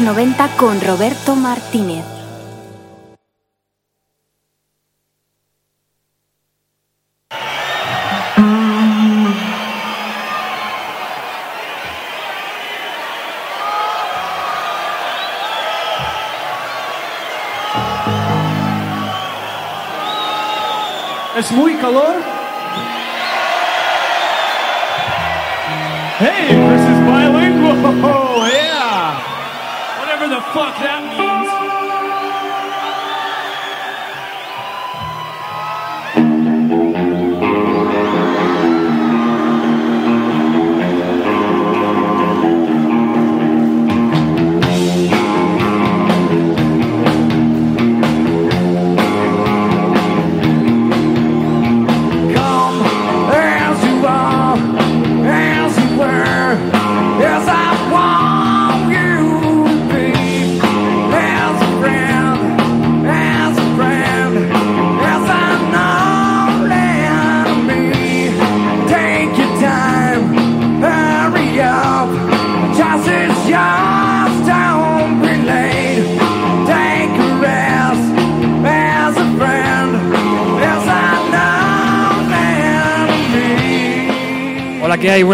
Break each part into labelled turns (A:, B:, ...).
A: los 90 con Roberto Martínez.
B: Es muy calor.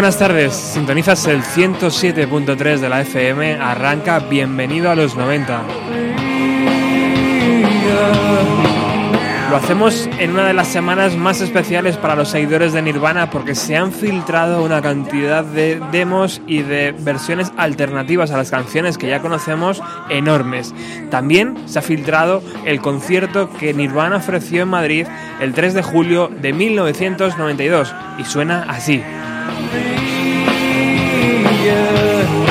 C: Buenas tardes. Sintonizas el 107.3 de la FM. Arranca Bienvenido a los 90. Lo hacemos en una de las semanas más especiales para los seguidores de Nirvana porque se han filtrado una cantidad de demos y de versiones alternativas a las canciones que ya conocemos enormes. También se ha filtrado el concierto que Nirvana ofreció en Madrid el 3 de julio de 1992 y suena así.
D: No,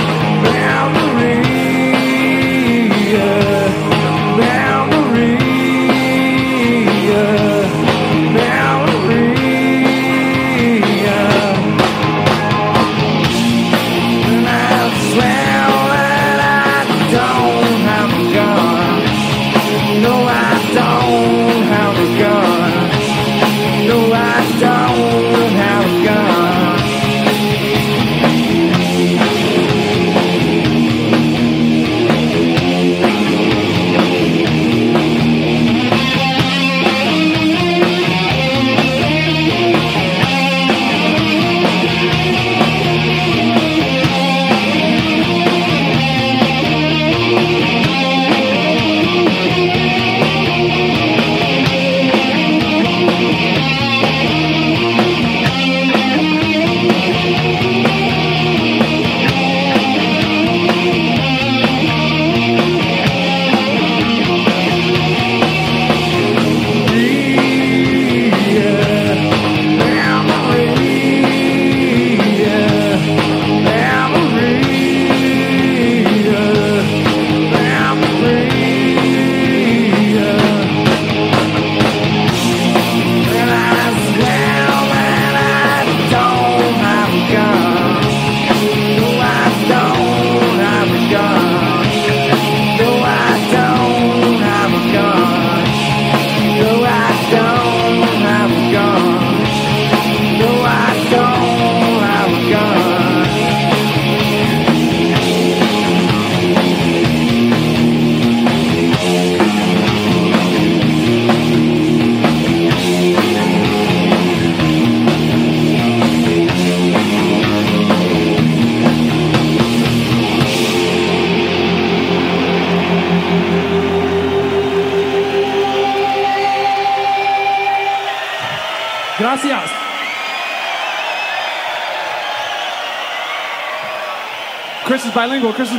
E: Chris is bilingual. Chris.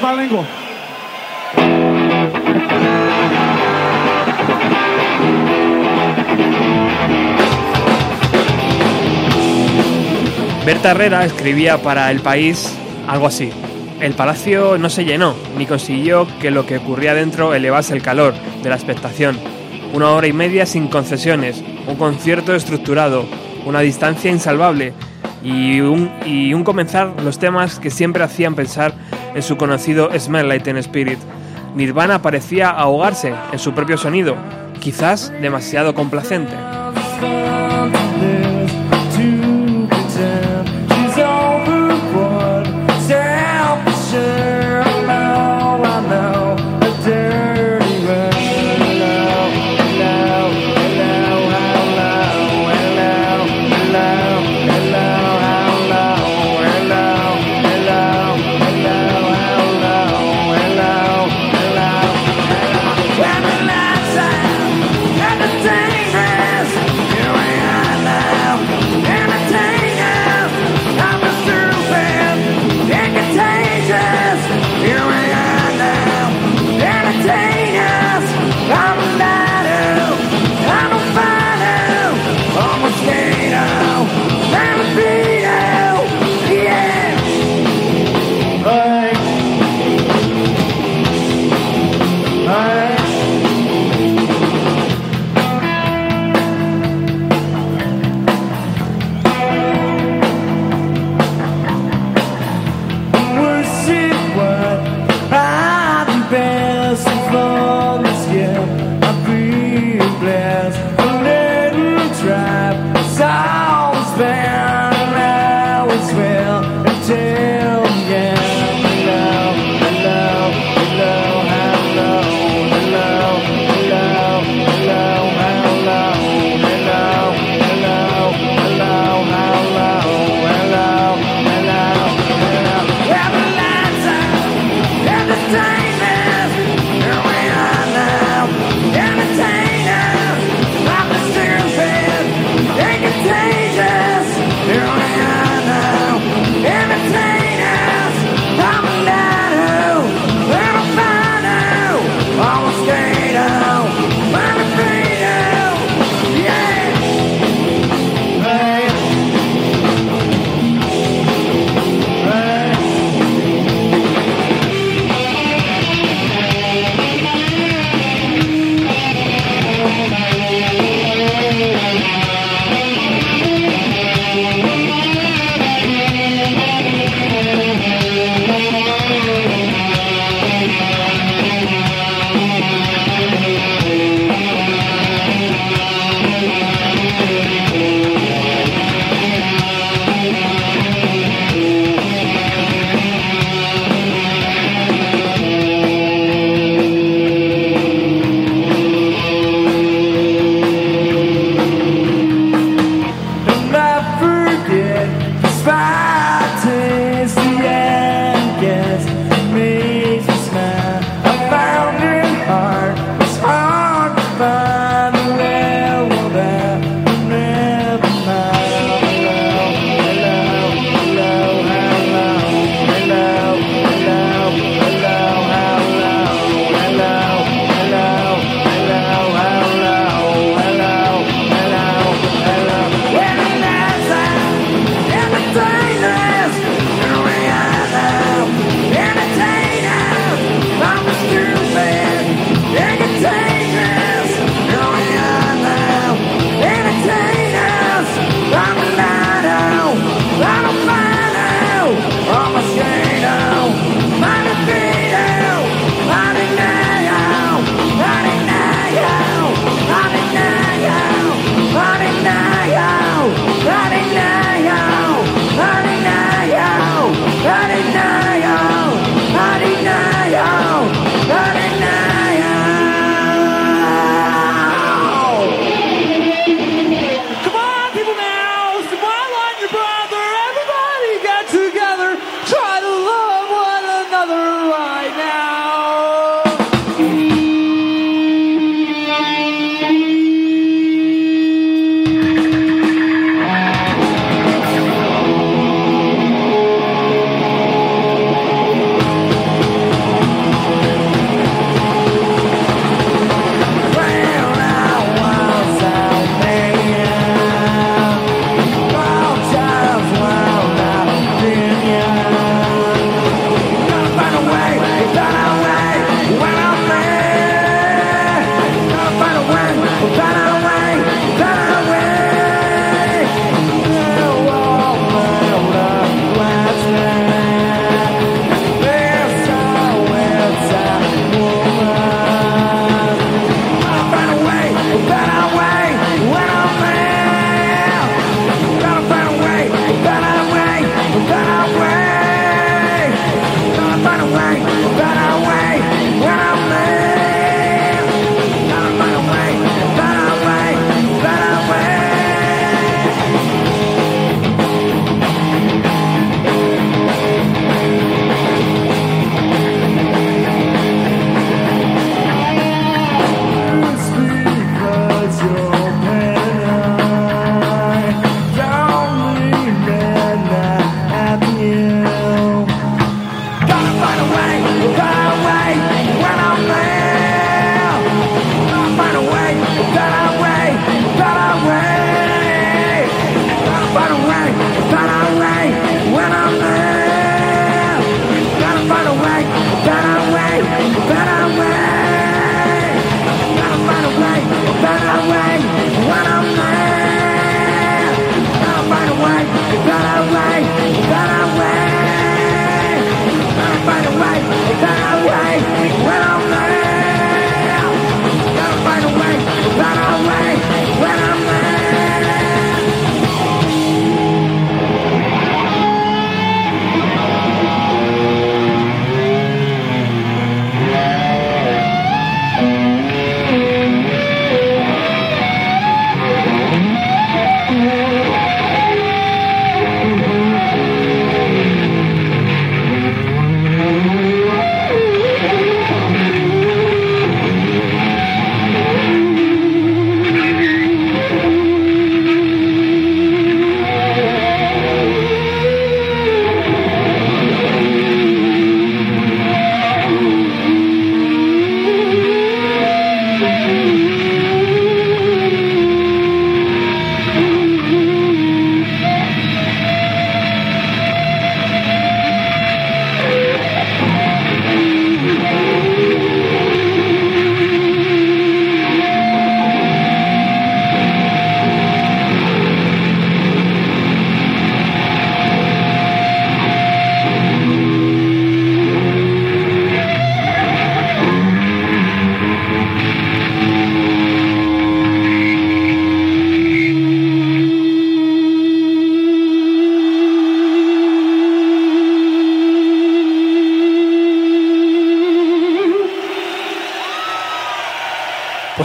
B: Berta Herrera escribía para El País algo así. El palacio no se llenó, ni consiguió que lo que ocurría dentro elevase el calor de la expectación. Una hora y media sin concesiones, un concierto estructurado, una distancia insalvable y un, comenzar los temas que siempre hacían pensar en su conocido Smell Like Teen Spirit. Nirvana parecía ahogarse en su propio sonido, quizás demasiado complacente.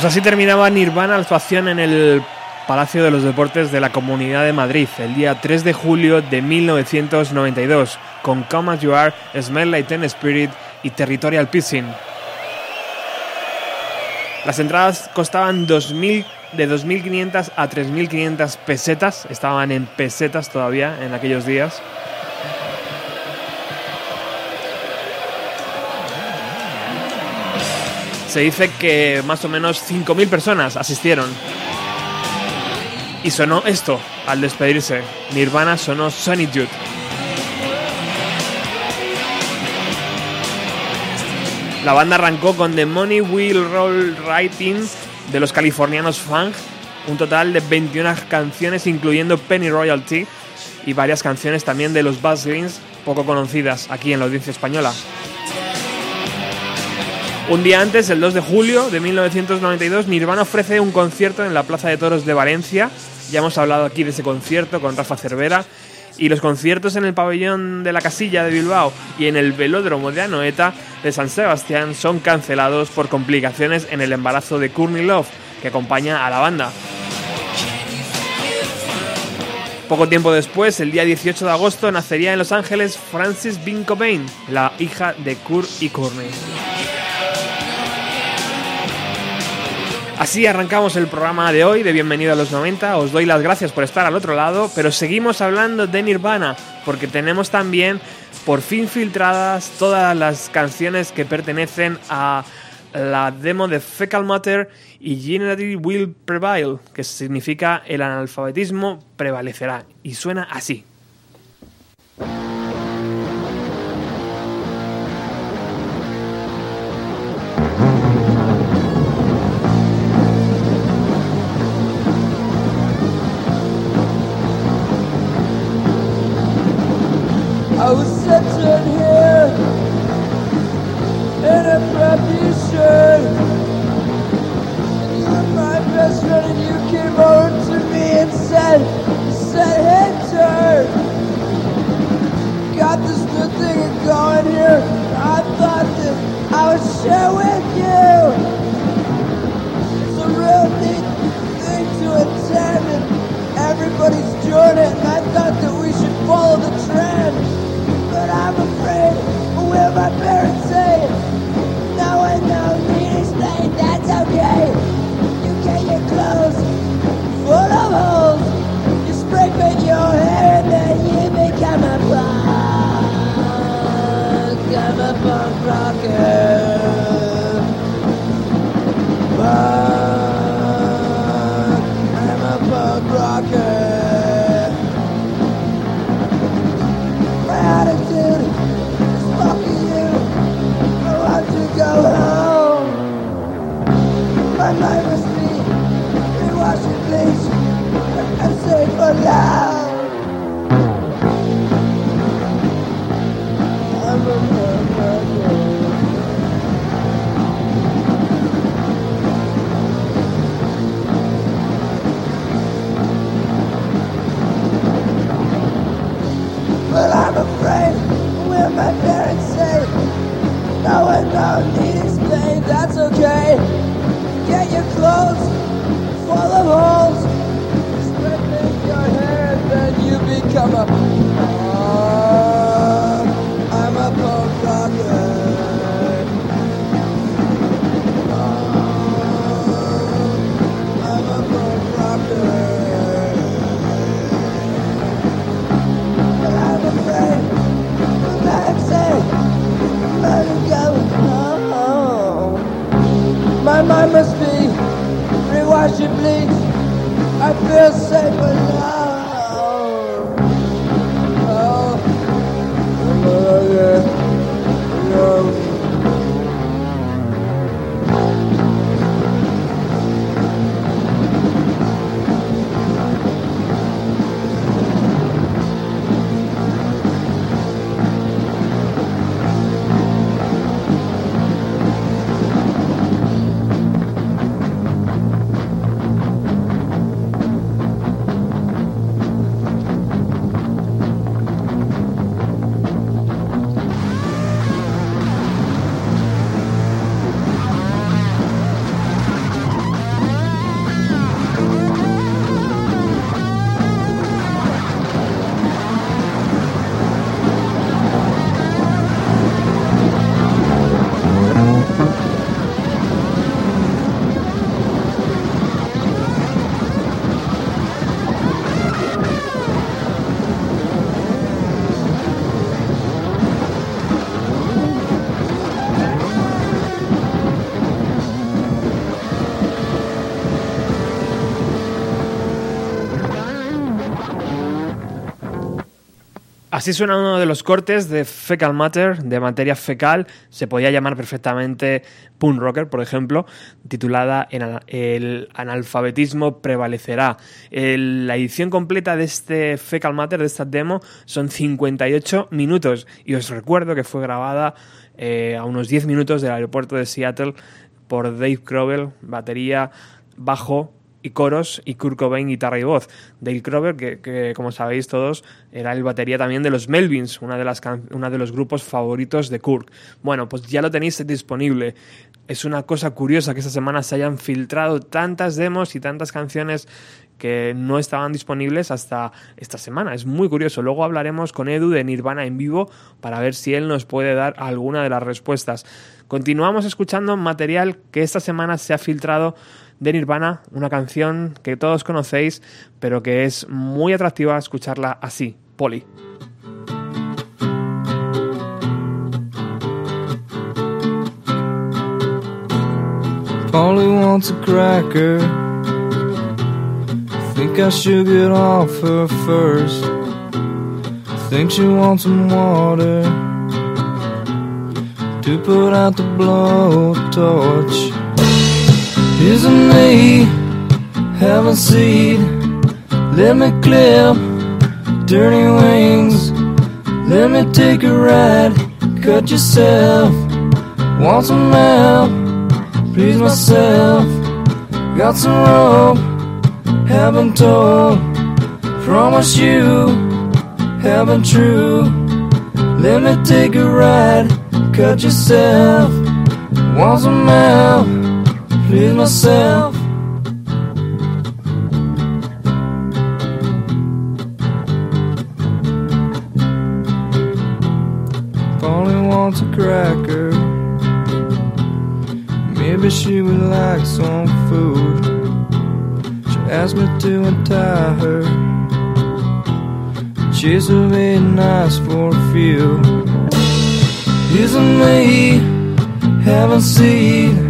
C: Pues así terminaba Nirvana actuación en el Palacio de los Deportes de la Comunidad de Madrid el día 3 de julio de 1992 con Come As You Are, Smell Like Teen Spirit y Territorial Pissing. Las entradas costaban 2000 de 2.500 a 3.500 pesetas, estaban en pesetas todavía en aquellos días. Se dice que más o menos 5.000 personas asistieron. Y sonó esto al despedirse. Nirvana sonó Sonic Youth. La banda arrancó con The Money Will Roll Writing de los californianos Funk, un total de 21 canciones incluyendo Penny Royalty y varias canciones también de los Buzzlings poco conocidas aquí en la audiencia española. Un día antes, el 2 de julio de 1992, Nirvana ofrece un concierto en la Plaza de Toros de Valencia. Ya hemos hablado aquí de ese concierto con Rafa Cervera. Y los conciertos en el pabellón de la Casilla de Bilbao y en el velódromo de Anoeta de San Sebastián son cancelados por complicaciones en el embarazo de Courtney Love, que acompaña a la banda. Poco tiempo después, el día 18 de agosto, nacería en Los Ángeles Frances Bean Cobain, la hija de Kurt y Courtney. Así arrancamos el programa de hoy de Bienvenido a los 90. Os doy las gracias por estar al otro lado, pero seguimos hablando de Nirvana, porque tenemos también por fin filtradas todas las canciones que pertenecen a la demo de Fecal Matter y Generally Will Prevail, que significa el analfabetismo prevalecerá. Y suena así.
F: It, and I thought that. we should okay Get your clothes. Full of holes I must be. Free she bleeds. I feel safe alive.
C: Así suena uno de los cortes de Fecal Matter, de materia fecal. Se podía llamar perfectamente Punk Rocker, por ejemplo, titulada El analfabetismo prevalecerá. La edición completa de este Fecal Matter, de esta demo, son 58 minutos. Y os recuerdo que fue grabada eh, a unos 10 minutos del aeropuerto de Seattle por Dave Crowell, batería, bajo y coros, y Kurt Cobain, guitarra y voz. Dave Crover, que, como sabéis todos, era el batería también de los Melvins, una de, las una de los grupos favoritos de Kurt. Bueno, pues ya lo tenéis disponible. Es una cosa curiosa que esta semana se hayan filtrado tantas demos y tantas canciones que no estaban disponibles hasta esta semana. Es muy curioso. Luego hablaremos con Edu de Nirvana en vivo para ver si él nos puede dar alguna de las respuestas. Continuamos escuchando material que esta semana se ha filtrado de Nirvana, una canción que todos conocéis, pero que es muy atractiva escucharla así, Poli.
B: Polly wants a cracker. Think I should get off her first. Think she wants some water to put out the blowtorch. A knee, have seed? Let me clip dirty wings. Let me take a ride. Cut yourself. Want some help? please myself. Got some rope, haven't told. Promise you, haven't true. Let me take a ride, cut yourself. Want some help, please myself. Polly wants a cracker. Maybe she would like some food. She asked me to untie her. She's a bit nice for a few. Isn't me having seen?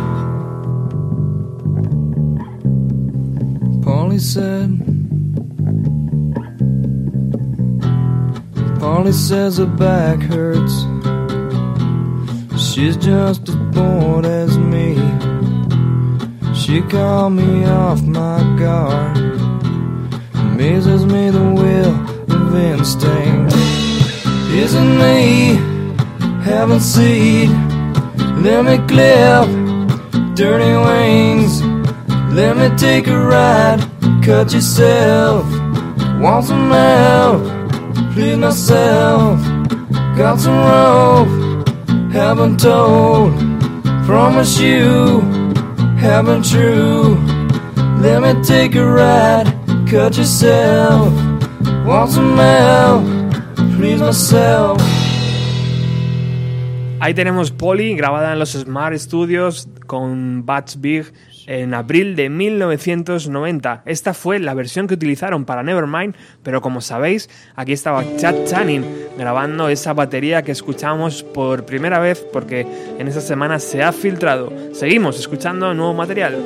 B: Polly said. Polly says her back hurts. She's just as bored as me. She called me off my guard. Amazes me the will of instinct. Isn't me having seed? Let me clip dirty wings. Let me take a ride. Cut yourself. Want some help? Please myself. Got some rope. Haven't told. Promise you. Haven't true. Let me take a ride. Cut yourself. Want some help? Please myself.
C: Ahí tenemos Polly, grabada en los Smart Studios con Bats Big en abril de 1990. Esta fue la versión que utilizaron para Nevermind, pero como sabéis, aquí estaba Chad Channing grabando esa batería que escuchamos por primera vez porque en esta semana se ha filtrado. Seguimos escuchando nuevo material.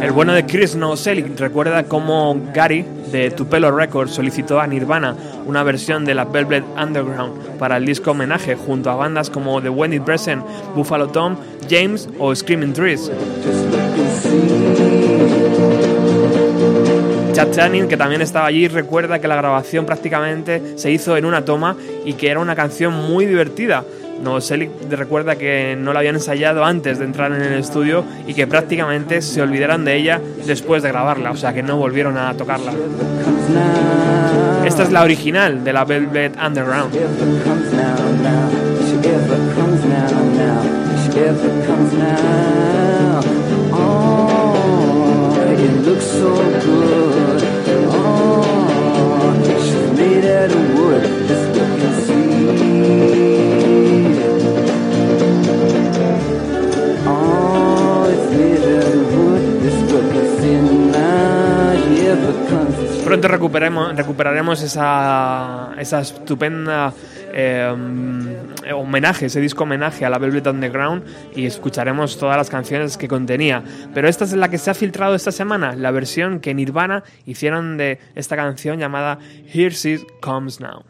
C: El bueno de Chris Novoselic recuerda cómo Gary de Tupelo Records solicitó a Nirvana una versión de la Velvet Underground para el disco homenaje junto a bandas como The Wendy Present, Buffalo Tom, James o Screaming Trees. Chad Channing, que también estaba allí, recuerda que la grabación prácticamente se hizo en una toma y que era una canción muy divertida. Novoselic recuerda que no la habían ensayado antes de entrar en el estudio y que prácticamente se olvidaron de ella después de grabarla, o sea que no volvieron a tocarla. Esta es la original de la Velvet Underground. Esa, esa estupenda eh, homenaje, ese disco homenaje a la Velvet Underground y escucharemos todas las canciones que contenía. Pero esta es la que se ha filtrado esta semana, la versión que Nirvana hicieron de esta canción llamada Here She Comes. Now,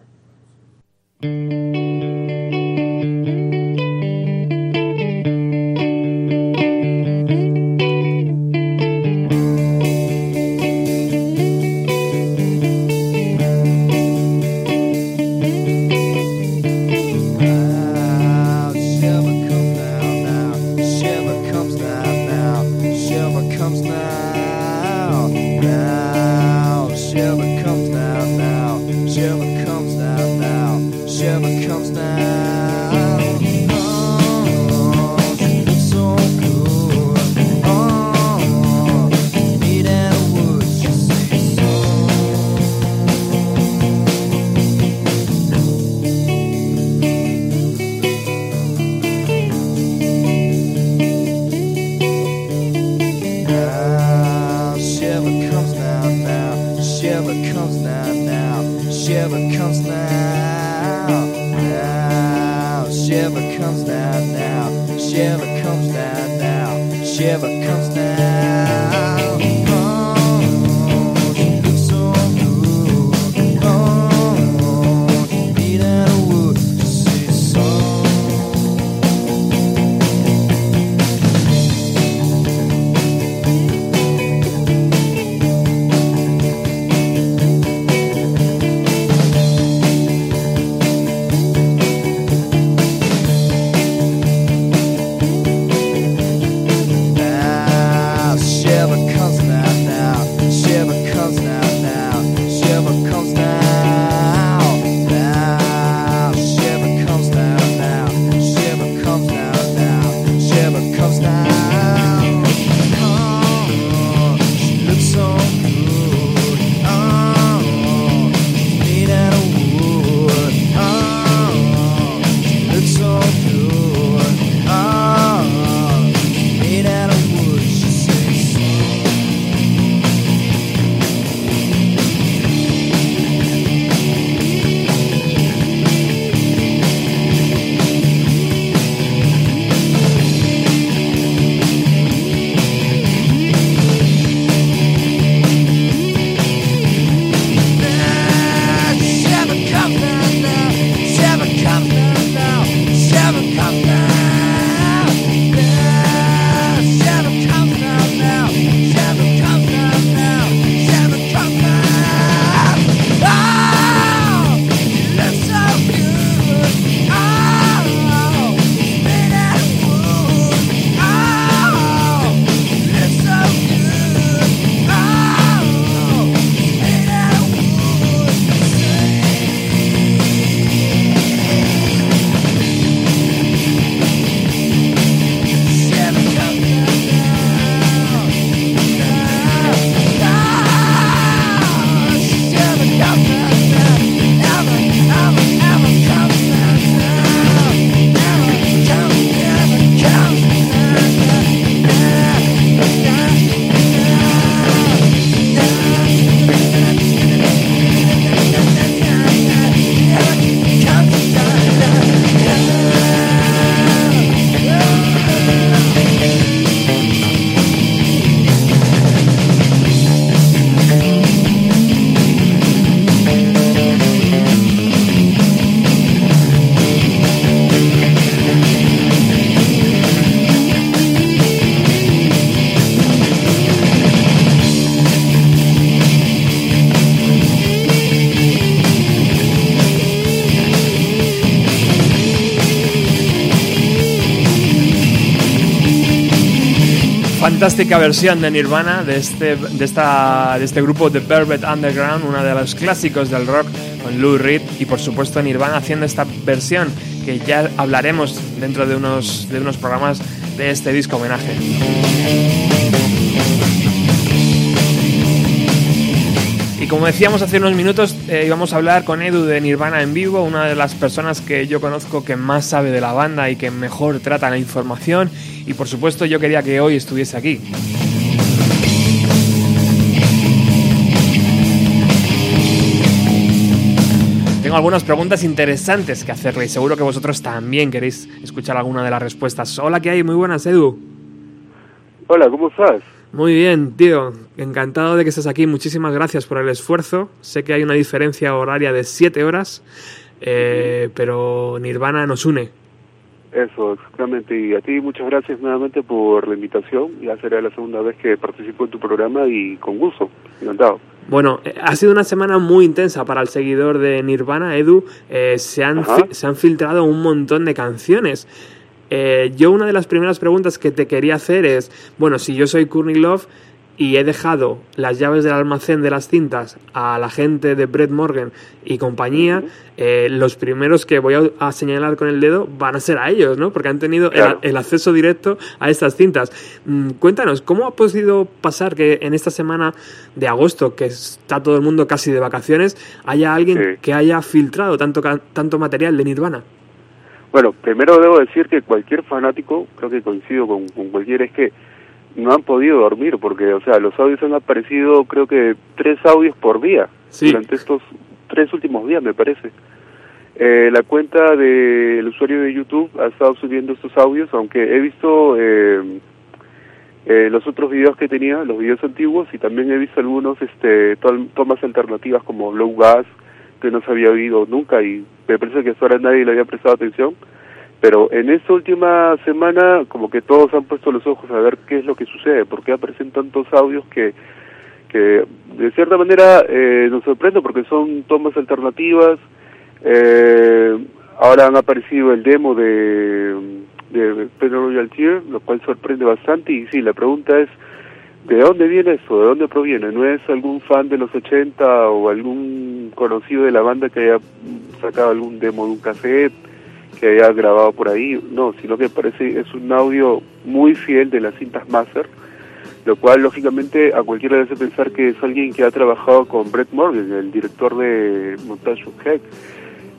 C: Fantástica versión de Nirvana de este, de esta, de este grupo de Velvet Underground, uno de los clásicos del rock con Lou Reed y por supuesto Nirvana haciendo esta versión que ya hablaremos dentro de unos, de unos programas de este disco homenaje. Y como decíamos hace unos minutos, eh, íbamos a hablar con Edu de Nirvana en vivo, una de las personas que yo conozco que más sabe de la banda y que mejor trata la información. Por supuesto yo quería que hoy estuviese aquí. Tengo algunas preguntas interesantes que hacerle y seguro que vosotros también queréis escuchar alguna de las respuestas. Hola, ¿qué hay? Muy buenas, Edu.
G: Hola, ¿cómo estás?
C: Muy bien, tío. Encantado de que estés aquí. Muchísimas gracias por el esfuerzo. Sé que hay una diferencia horaria de 7 horas, eh, pero Nirvana nos une.
G: Eso, exactamente. Y a ti muchas gracias nuevamente por la invitación. Ya será la segunda vez que participo en tu programa y con gusto. Encantado.
C: Bueno, eh, ha sido una semana muy intensa para el seguidor de Nirvana, Edu. Eh, se, han se han filtrado un montón de canciones. Eh, yo una de las primeras preguntas que te quería hacer es, bueno, si yo soy Courtney Love y he dejado las llaves del almacén de las cintas a la gente de Brett Morgan y compañía, eh, los primeros que voy a, a señalar con el dedo van a ser a ellos, ¿no? Porque han tenido el-
G: Claro.
C: el, acceso directo a estas cintas. Mm, cuéntanos, ¿cómo ha podido pasar que en esta semana de agosto, que está todo el mundo casi de vacaciones, haya alguien
G: Sí.
C: que haya filtrado tanto, tanto material de Nirvana?
G: Bueno, primero debo decir que cualquier fanático, creo que coincido con, con cualquiera, es que no han podido dormir porque, o sea, los audios han aparecido creo que tres audios por día
C: Sí.
G: durante estos tres últimos días, me parece. Eh, la cuenta del usuario de YouTube ha estado subiendo estos audios, aunque he visto eh, eh, los otros videos que tenía, los videos antiguos, y también he visto algunos este, tom- tomas alternativas como Low Gas, que no se había oído nunca y me parece que hasta ahora nadie le había prestado atención. Pero en esta última semana, como que todos han puesto los ojos a ver qué es lo que sucede, por qué aparecen tantos audios que, que de cierta manera eh, nos sorprende porque son tomas alternativas. Eh, ahora han aparecido el demo de, de Pedro Royal Tier, lo cual sorprende bastante. Y sí, la pregunta es, ¿de dónde viene esto? ¿De dónde proviene? ¿No es algún fan de los 80 o algún conocido de la banda que haya sacado algún demo de un cassette? Que haya grabado por ahí, no, sino que parece es un audio muy fiel de las cintas Master, lo cual lógicamente a cualquiera le hace pensar que es alguien que ha trabajado con Brett Morgan, el director de Montage Heck,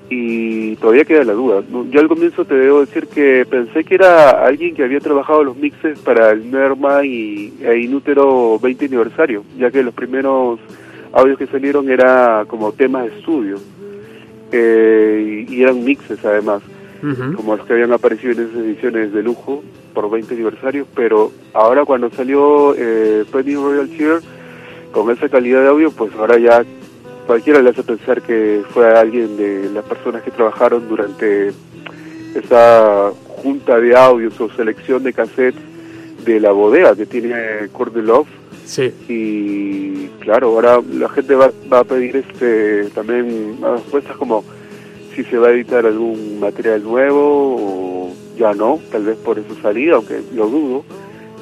G: y todavía queda la duda. Yo al comienzo te debo decir que pensé que era alguien que había trabajado los mixes para el Nerma y e Inútero 20 aniversario, ya que los primeros audios que salieron era como temas de estudio eh, y eran mixes además Como los que habían aparecido en esas ediciones de lujo por 20 aniversarios, pero ahora cuando salió eh, Penny Royal Cheer con esa calidad de audio, pues ahora ya cualquiera le hace pensar que fue alguien de las personas que trabajaron durante esa junta de audios o selección de cassettes de la bodega que tiene Kurt Love
C: Sí.
G: y claro, ahora la gente va, va a pedir este también respuestas como si se va a editar algún material nuevo o ya no, tal vez por eso salida, aunque lo dudo,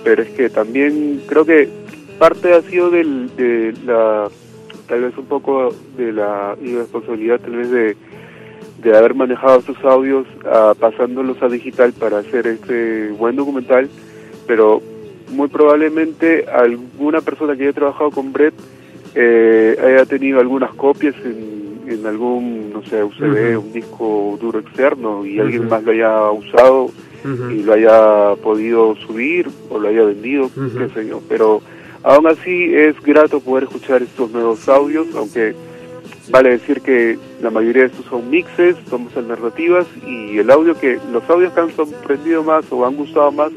G: pero es que también creo que parte ha sido del, de la, tal vez un poco de la irresponsabilidad tal vez de, de haber manejado estos audios ah, pasándolos a digital para hacer este buen documental, pero muy probablemente alguna persona que haya trabajado con Brett eh, haya tenido algunas copias en, en algún, no sé, USB, un disco duro externo y alguien más lo haya usado y lo haya podido subir o lo haya vendido, qué sé yo. Pero aún así es grato poder escuchar estos nuevos audios, aunque vale decir que la mayoría de estos son mixes, tomas alternativas y el audio que, los audios que han sorprendido más o han gustado más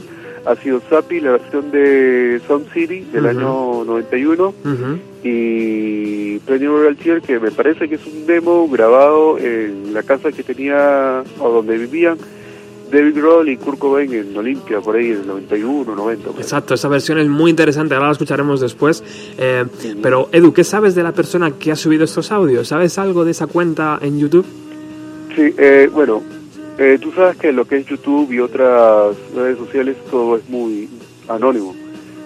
G: ha sido Sapi, la versión de Sound City del
C: Ujú.
G: año 91
C: Ujú.
G: y Penny Royal Cheer que me parece que es un demo grabado en la casa que tenía o donde vivían David Grohl y Kurt Cobain en Olimpia por ahí en el 91, 90. por ahí.
C: Exacto, esa versión es muy interesante, ahora la escucharemos después. Eh, pero Edu, ¿qué sabes de la persona que ha subido estos audios? ¿Sabes algo de esa cuenta en YouTube?
G: Sí, eh, bueno, eh, tú sabes que lo que es YouTube y otras redes sociales todo es muy anónimo.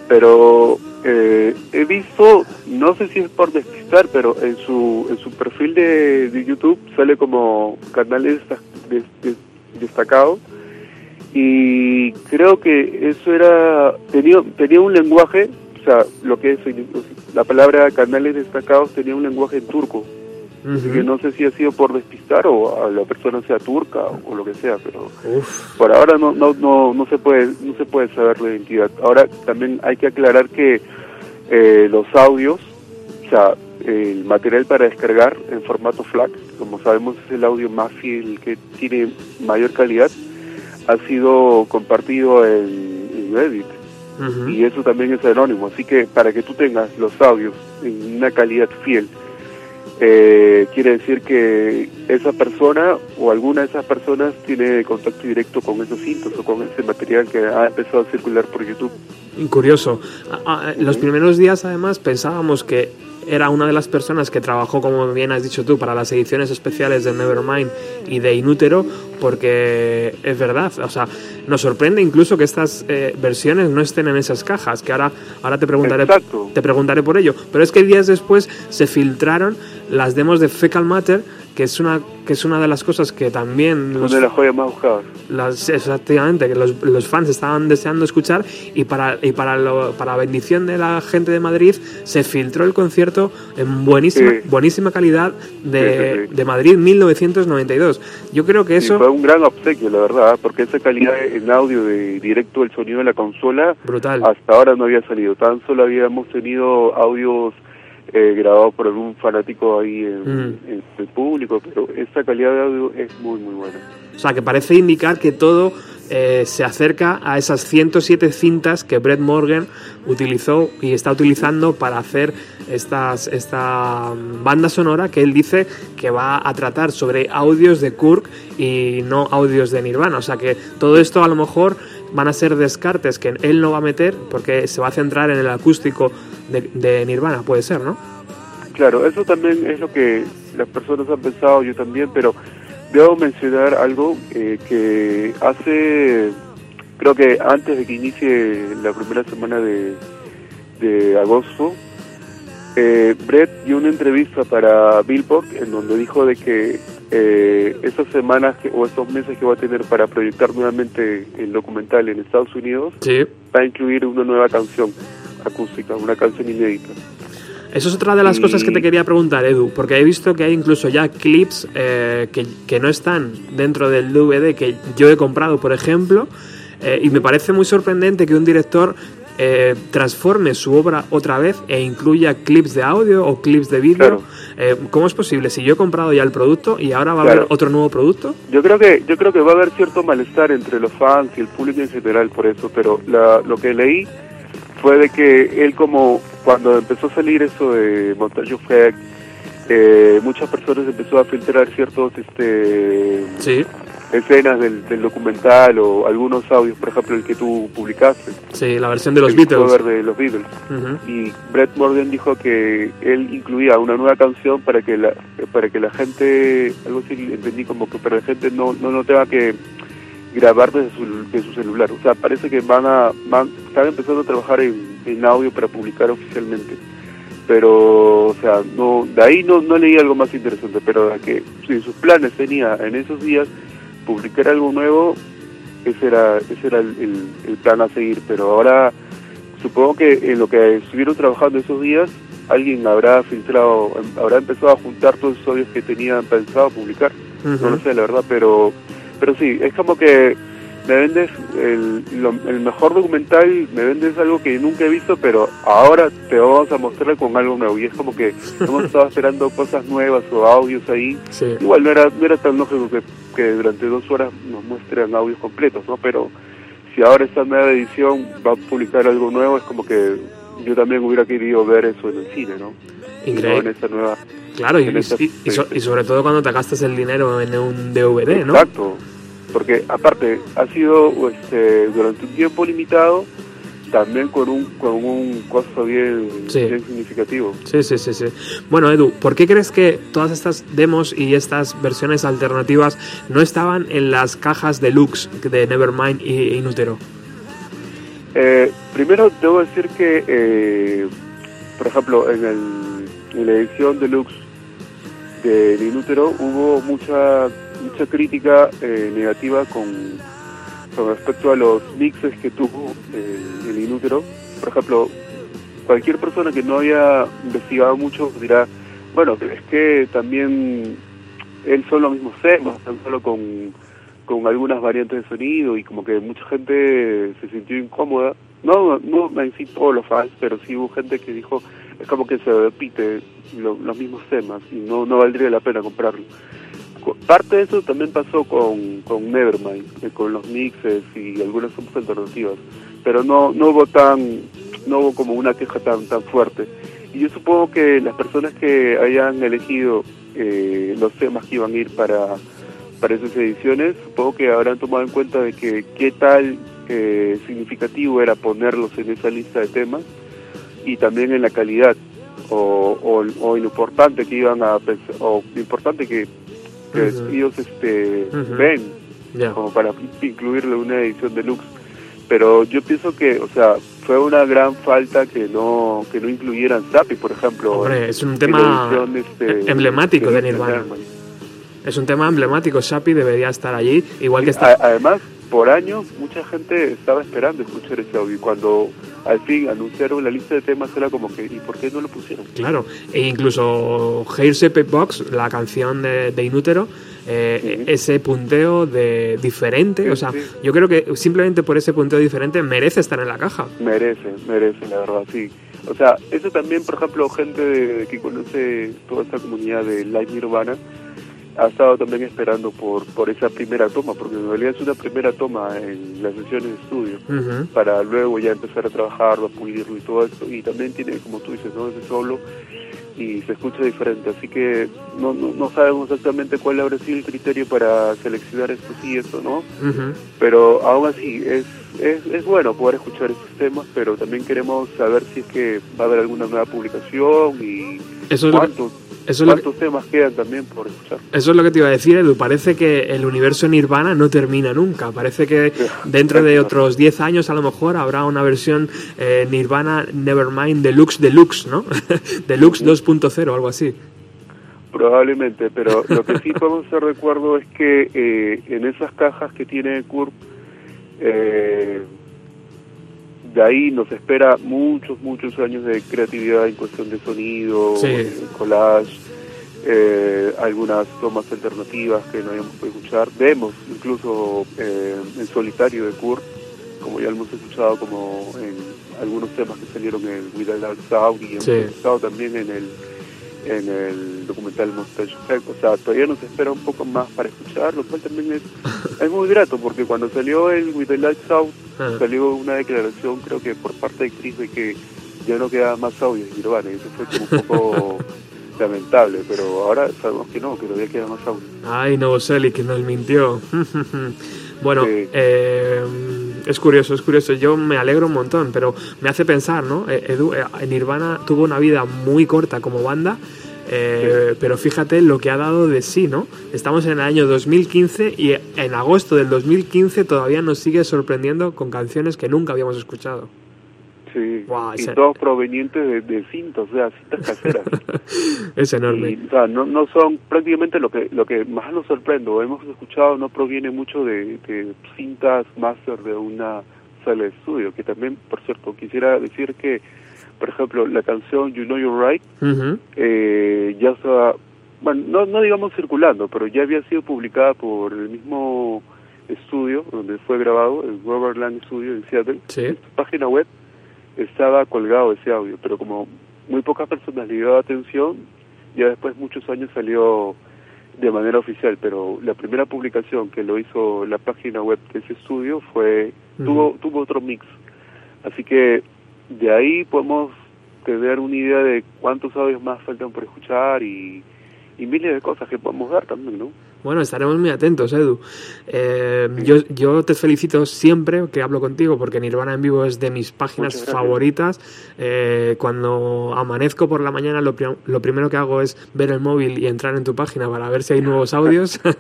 G: pero eh, he visto, no sé si es por despistar, pero en su en su perfil de, de YouTube sale como canales desta- des- des- destacado y creo que eso era tenía tenía un lenguaje, o sea, lo que es la palabra canales destacados tenía un lenguaje en turco. Así que no sé si ha sido por despistar o a la persona sea turca o, lo que sea, pero
C: Uf,
G: por ahora no, no, no, no se puede no se puede saber la identidad. Ahora también hay que aclarar que eh, los audios, o sea, el material para descargar en formato FLAC, como sabemos es el audio más fiel que tiene mayor calidad, ha sido compartido en, en Reddit y eso también es anónimo. Así que para que tú tengas los audios en una calidad fiel, eh, quiere decir que esa persona o alguna de esas personas tiene contacto directo con esos cintos o con ese material que ha empezado a circular por YouTube.
C: Curioso. Ah, ah, Los primeros días, además, pensábamos que era una de las personas que trabajó, como bien has dicho tú, para las ediciones especiales de Nevermind y de Inútero, porque es verdad, o sea, nos sorprende incluso que estas eh, versiones no estén en esas cajas, que ahora, ahora te preguntaré,
G: Exacto.
C: te preguntaré por ello. Pero es que días después se filtraron las demos de Fecal Matter, que es una, que es una de las cosas que también los,
G: Una de las joyas más buscadas.
C: las, exactamente, que los, los fans estaban deseando escuchar y para y para lo- para bendición de la gente de Madrid se filtró el concierto en buenísima
G: Sí.
C: buenísima calidad de,
G: Sí, sí,
C: de Madrid 1992. Yo creo que eso
G: fue un gran obsequio, la verdad, porque esa calidad en audio de directo del sonido de la consola
C: brutal.
G: hasta ahora no había salido. Tan solo habíamos tenido audios eh, grabados por algún fanático ahí en,
C: Mm.
G: en el público, pero esa calidad de audio es muy, muy buena.
C: O sea, que parece indicar que todo eh, se acerca a esas 107 cintas que Brett Morgan utilizó y está utilizando para hacer estas, esta banda sonora que él dice que va a tratar sobre audios de Kirk y no audios de Nirvana. O sea, que todo esto a lo mejor van a ser descartes que él no va a meter porque se va a centrar en el acústico de, de Nirvana, puede ser, ¿no?
G: Claro, eso también es lo que las personas han pensado, yo también, pero debo mencionar algo eh, que hace, creo que antes de que inicie la primera semana de, de agosto, eh, Brett dio una entrevista para Billboard en donde dijo de que eh, esas semanas que- o estos meses que va a tener para proyectar nuevamente el documental en Estados Unidos
C: Sí.
G: va a incluir una nueva canción acústica, una canción inédita.
C: Eso es otra de las
G: Y-
C: cosas que te quería preguntar, Edu, porque he visto que hay incluso ya clips eh, que, que no están dentro del DVD que yo he comprado, por ejemplo, eh, y me parece muy sorprendente que un director eh, transforme su obra otra vez e incluya clips de audio o clips de vídeo.
G: Claro.
C: Eh, ¿Cómo es posible? Si yo he comprado ya el producto y ahora va a
G: Claro.
C: haber otro nuevo producto.
G: Yo creo que yo creo que va a haber cierto malestar entre los fans y el público en general por eso, pero la- lo que leí fue de que él como cuando empezó a salir eso de Montage Effect, eh, muchas personas empezó a filtrar ciertos este
C: Sí,
G: escenas del, del documental o algunos audios, por ejemplo el que tú publicaste,
C: sí, la versión de los
G: el
C: Beatles.
G: cover de los Beatles. Y Brett Morgan dijo que él incluía una nueva canción para que la para que la gente algo así entendí como que para la gente no no, no tenga que grabar desde su, de su celular. O sea parece que van a van están empezando a trabajar en, en audio para publicar oficialmente. Pero o sea no de ahí no no leí algo más interesante pero de que si sus planes tenía en esos días publicar algo nuevo ese era ese era el, el- el plan a seguir. Pero ahora supongo que en lo que estuvieron trabajando esos días alguien habrá filtrado habrá empezado a juntar todos esos audios que tenían pensado publicar. No lo sé la verdad pero pero sí es como que me vendes el, lo- el mejor documental me vendes algo que nunca he visto pero ahora te vamos a mostrar con algo nuevo y es como que hemos estado esperando cosas nuevas o audios ahí
C: Sí.
G: Igual no era, no era tan lógico que, que durante dos horas nos muestren audios completos, ¿no? Pero si ahora esta nueva edición va a publicar algo nuevo, es como que yo también hubiera querido ver eso en el cine, ¿no?
C: Increíble.
G: en esta nueva...
C: Claro, y, so- y sobre todo cuando te gastas el dinero en un DVD, ¿no?
G: Exacto. Porque aparte, ha sido este, durante un tiempo limitado, también con un, con un costo bien,
C: Sí.
G: bien significativo.
C: Sí, sí, sí, sí. Bueno, Edu, ¿por qué crees que todas estas demos y estas versiones alternativas no estaban en las cajas deluxe de Nevermind y Inútero?
G: Eh, primero debo decir que, eh, por ejemplo, en, el, en la edición deluxe de El Inútero hubo mucha mucha crítica eh, negativa con, respecto a los mixes que tuvo el, el Inútero. Por ejemplo, cualquier persona que no haya investigado mucho dirá, bueno, es que también él son los mismos temas, tan solo con, con algunas variantes de sonido y como que mucha gente se sintió incómoda. No, no en sí todos los fans, pero sí hubo gente que dijo, es como que se repite lo- los mismos temas y no, no valdría la pena comprarlo. Co- Parte de eso también pasó con, con Nevermind, eh, con los mixes y algunas otras alternativas, pero no, no hubo tan, no hubo como una queja tan, tan fuerte. Y yo supongo que las personas que hayan elegido eh, los temas que iban a ir para, para esas ediciones, supongo que habrán tomado en cuenta de que qué tal eh, significativo era ponerlos en esa lista de temas y también en la calidad o, o, o importante que iban a pensar, o lo importante que, ellos este, ven como para incluirle una edición deluxe pero yo pienso que o sea fue una gran falta que no que no incluyeran Zappi por ejemplo
C: Hombre, es un tema
G: edición, este,
C: emblemático de
G: de
C: Nirvana. Es un tema emblemático. Shapi debería estar allí, igual que está.
G: Además por años mucha gente estaba esperando escuchar ese audio y cuando al fin anunciaron la lista de temas era como que ¿y por qué no lo pusieron?
C: Claro, e incluso Hair Shape Box, la canción de, de Inútero, eh, ese punteo de diferente, o sea,
G: Sí.
C: yo creo que simplemente por ese punteo diferente merece estar en la caja.
G: Merece, merece, la verdad, sí. O sea, eso también, por ejemplo, gente de- que conoce toda esta comunidad de Live Nirvana ha estado también esperando por, por esa primera toma, porque en realidad es una primera toma en las sesiones de estudio, para luego ya empezar a trabajarlo, a pulirlo y todo esto. Y también tiene, como tú dices, ¿no? ese solo y se escucha diferente. Así que no, no, no sabemos exactamente cuál habrá sido el criterio para seleccionar esto sí y esto no pero aún así es, es, es bueno poder escuchar estos temas, pero también queremos saber si es que va a haber alguna nueva publicación y
C: Eso que-
G: cuántos,
C: Eso que,
G: cuántos temas quedan también por escuchar.
C: eso es lo que te iba a decir, Edu. Parece que el universo Nirvana no termina nunca. Parece que dentro de otros 10 años, a lo mejor, habrá una versión eh, Nirvana Nevermind Deluxe Deluxe, ¿no? Deluxe 2.0, algo así.
G: Probablemente, pero lo que sí podemos hacer recuerdo es que eh, en esas cajas que tiene Kurt, eh, de ahí nos espera muchos, muchos años de creatividad en cuestión de sonido,
C: Sí.
G: collage, eh, algunas tomas alternativas que no habíamos podido escuchar, demos incluso eh, en solitario de Kurt, como ya hemos escuchado como en algunos temas que salieron en With a Loud Sound y hemos
C: Sí.
G: escuchado también en el en el documental Mustache Effect. O sea, todavía nos espera un poco más para escuchar, lo cual también es, es muy grato, porque cuando salió el With the Lights Out,
C: Ah.
G: salió una declaración, creo que por parte de Chris, de que ya no quedaba más audio de Nirvana, y eso fue como un poco lamentable, pero ahora sabemos que no, que todavía queda más audio.
C: Ay, Novoselic, que nos mintió. bueno,
G: Sí.
C: eh, es curioso, es curioso. Yo me alegro un montón, pero me hace pensar, ¿no? Eh, Edu, eh, Nirvana tuvo una vida muy corta como banda, eh, pero fíjate lo que ha dado de sí, ¿no? Estamos en el año 2015 y en agosto del 2015 todavía nos sigue sorprendiendo con canciones que nunca habíamos escuchado.
G: Sí, y
C: ese-
G: todos provenientes de, de cintas, o sea, cintas caseras.
C: Es enorme.
G: Y, o sea, no, no son prácticamente lo que lo que más nos sorprende o hemos escuchado no proviene mucho de, de cintas master de una sala de estudio que también por cierto quisiera decir que por ejemplo la canción You Know You're Right eh, ya estaba bueno no, no digamos circulando pero ya había sido publicada por el mismo estudio donde fue grabado el Robert Lang Studio en Seattle
C: Sí.
G: en su página web estaba colgado ese audio, pero como muy pocas personas le dio atención, ya después muchos años salió de manera oficial, pero la primera publicación que lo hizo la página web de ese estudio fue tuvo tuvo otro mix, así que de ahí podemos tener una idea de cuántos audios más faltan por escuchar y, y miles de cosas que podemos dar también, ¿no?
C: Bueno, estaremos muy atentos, Edu. Eh, yo, yo te felicito siempre que hablo contigo porque Nirvana en vivo es de mis páginas favoritas. Eh, cuando amanezco por la mañana lo, lo primero que hago es ver el móvil y entrar en tu página para ver si hay nuevos audios.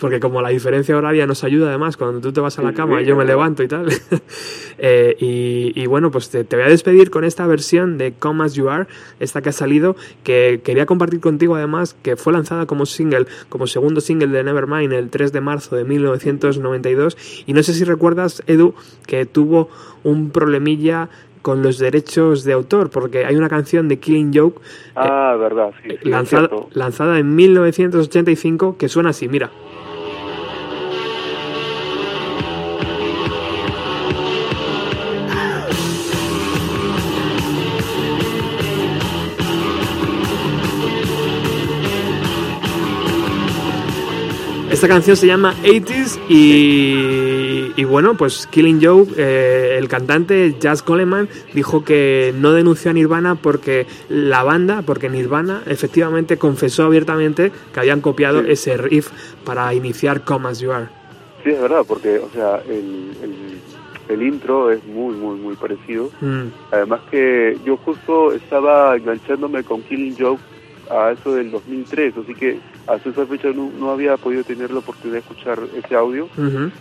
C: porque como la diferencia horaria nos ayuda además, cuando tú te vas a la
G: Sí,
C: cama
G: sí,
C: yo me levanto y tal. Eh, y, y bueno, pues te, te voy a despedir con esta versión de Come As You Are, esta que ha salido, que quería compartir contigo además, que fue lanzada como single, como segundo single de Nevermind el 3 de marzo de 1992. Y no sé si recuerdas, Edu, que tuvo un problemilla con los derechos de autor, porque hay una canción de Killing Joke
G: Ah, verdad, sí. sí, es
C: lanzada, lanzada en 1985 que suena así, mira. Esta canción se llama 80s y, y bueno, pues Killing Joke, eh, el cantante Jazz Coleman, dijo que no denunció a Nirvana porque la banda, porque Nirvana efectivamente confesó abiertamente que habían copiado
G: Sí.
C: ese riff para iniciar Come As You Are.
G: Sí, es verdad, porque, o sea, el, el, el intro es muy, muy, muy parecido.
C: Mm,
G: Además que yo justo estaba enganchándome con Killing Joke a eso del 2003, así que hasta esa fecha no, no había podido tener la oportunidad de escuchar ese audio,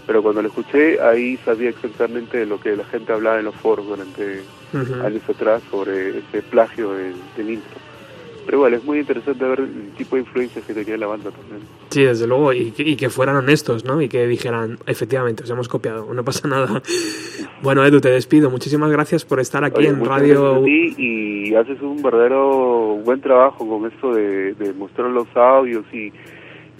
G: pero cuando lo escuché ahí sabía exactamente lo que la gente hablaba en los foros durante años atrás sobre ese plagio del intro. Pero igual, es muy interesante ver el tipo de influencias que tenía la banda también.
C: Sí, desde luego, y, que- y que fueran honestos, ¿no? Y que dijeran, efectivamente, os hemos copiado, no pasa nada. Bueno, Edu, te despido. Muchísimas gracias por estar aquí
G: Oye,
C: en Radio...
G: a ti y haces un verdadero buen trabajo con esto de, de mostrar los audios y,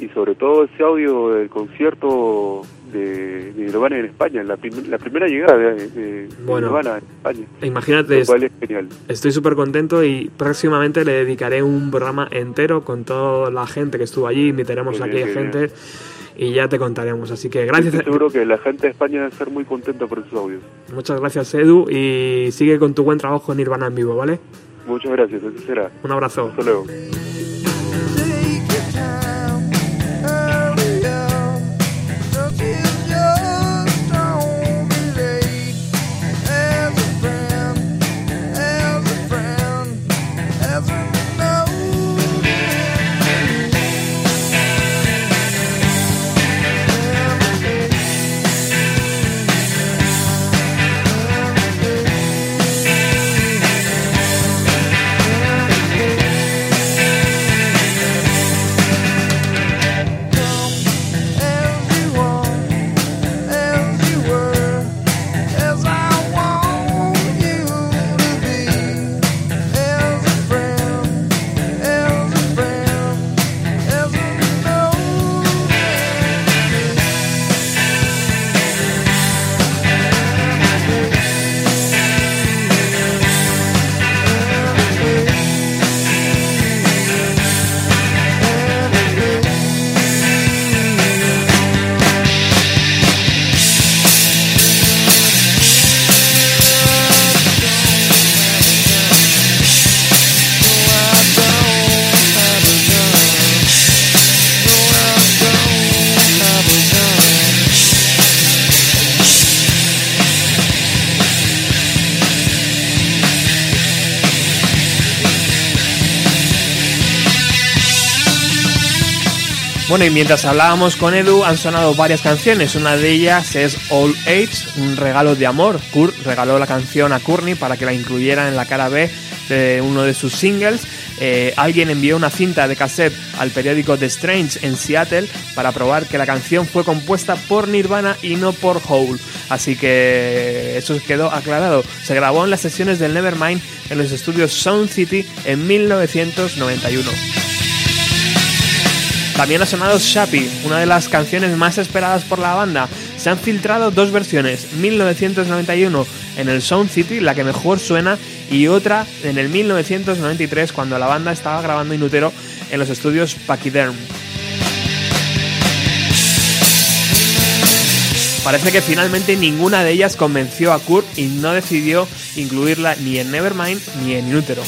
G: y sobre todo ese audio del concierto de, de Nirvana en España, la, prim- la primera llegada de, de-
C: Bueno.
G: Nirvana en España.
C: Imagínate,
G: Lo cual es genial.
C: Estoy súper contento y próximamente le dedicaré un programa entero con toda la gente que estuvo allí, invitaremos
G: Qué
C: a
G: bien,
C: aquella
G: qué
C: gente y ya te contaremos. Así que gracias,
G: Estoy seguro que la gente de España debe estar muy contenta por esos audios.
C: muchas gracias Edu y sigue con tu buen trabajo en Nirvana en vivo, ¿vale?
G: Muchas gracias, así será.
C: Un abrazo.
G: Hasta luego.
C: Bueno, y mientras hablábamos con Edu, han sonado varias canciones. Una de ellas es All Age, un regalo de amor. Kurt regaló la canción a Courtney para que la incluyera en la cara B de uno de sus singles. Eh, alguien envió una cinta de cassette al periódico The Strange en Seattle para probar que la canción fue compuesta por Nirvana y no por Hole. Así que eso quedó aclarado. Se grabó en las sesiones del Nevermind en los estudios Sound City en 1991. También ha sonado Shappy, una de las canciones más esperadas por la banda. Se han filtrado dos versiones, 1991 en el Sound City, la que mejor suena, y otra en el 1993 cuando la banda estaba grabando Inutero en los estudios Pachyderm. Parece que finalmente ninguna de ellas convenció a Kurt y no decidió incluirla ni en Nevermind ni en Inútero.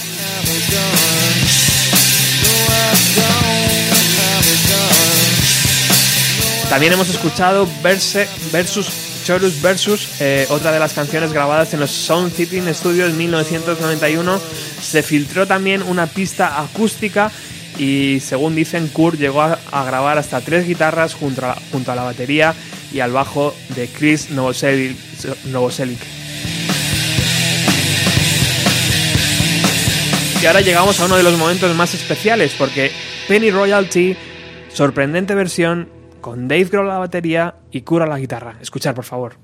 C: También hemos escuchado Verse versus Chorus Versus, eh, otra de las canciones grabadas en los Sound City Studios en 1991. Se filtró también una pista acústica y según dicen, Kurt llegó a, grabar hasta tres guitarras junto a, junto a la batería y al bajo de Chris. Novoselic. Y ahora llegamos a uno de los momentos más especiales porque Penny Royalty, sorprendente versión con Dave Grohl a la batería y Kurt a la guitarra. Escuchar, por favor.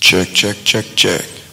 H: Check, check, check, check.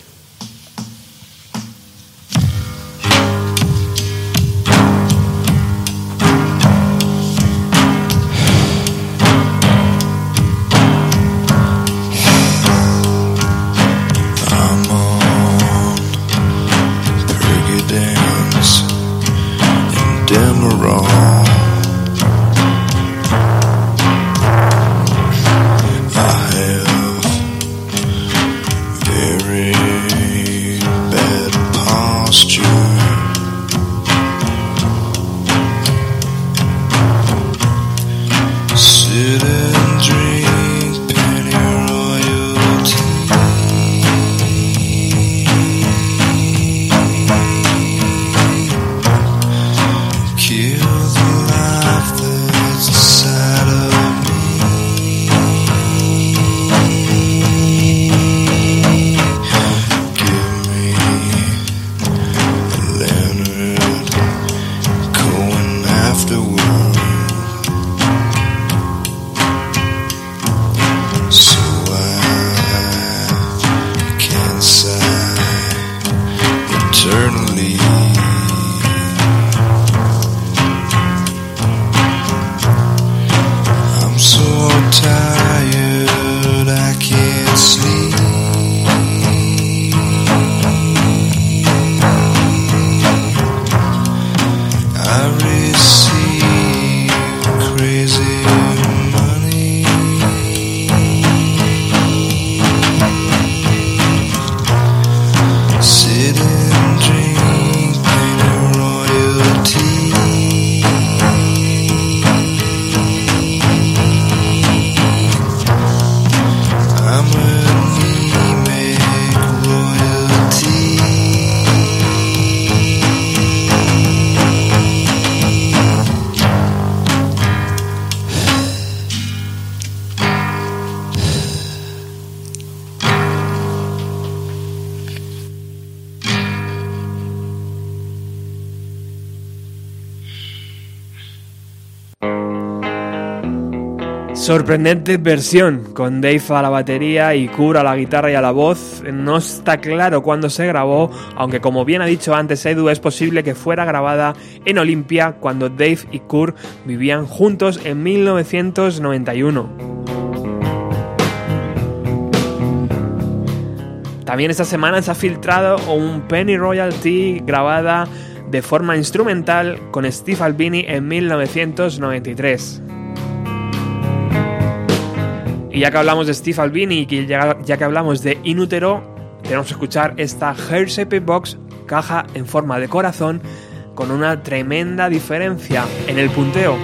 C: Sorprendente versión con Dave a la batería y Kurt a la guitarra y a la voz. No está claro cuándo se grabó, aunque como bien ha dicho antes Edu, es posible que fuera grabada en Olimpia cuando Dave y Kurt vivían juntos en 1991. También esta semana se ha filtrado un Penny Royalty grabada de forma instrumental con Steve Albini en 1993. Y ya que hablamos de Steve Albini y ya que hablamos de Inútero, tenemos que escuchar esta Hair Shape Box, caja en forma de corazón, con una tremenda diferencia en el punteo.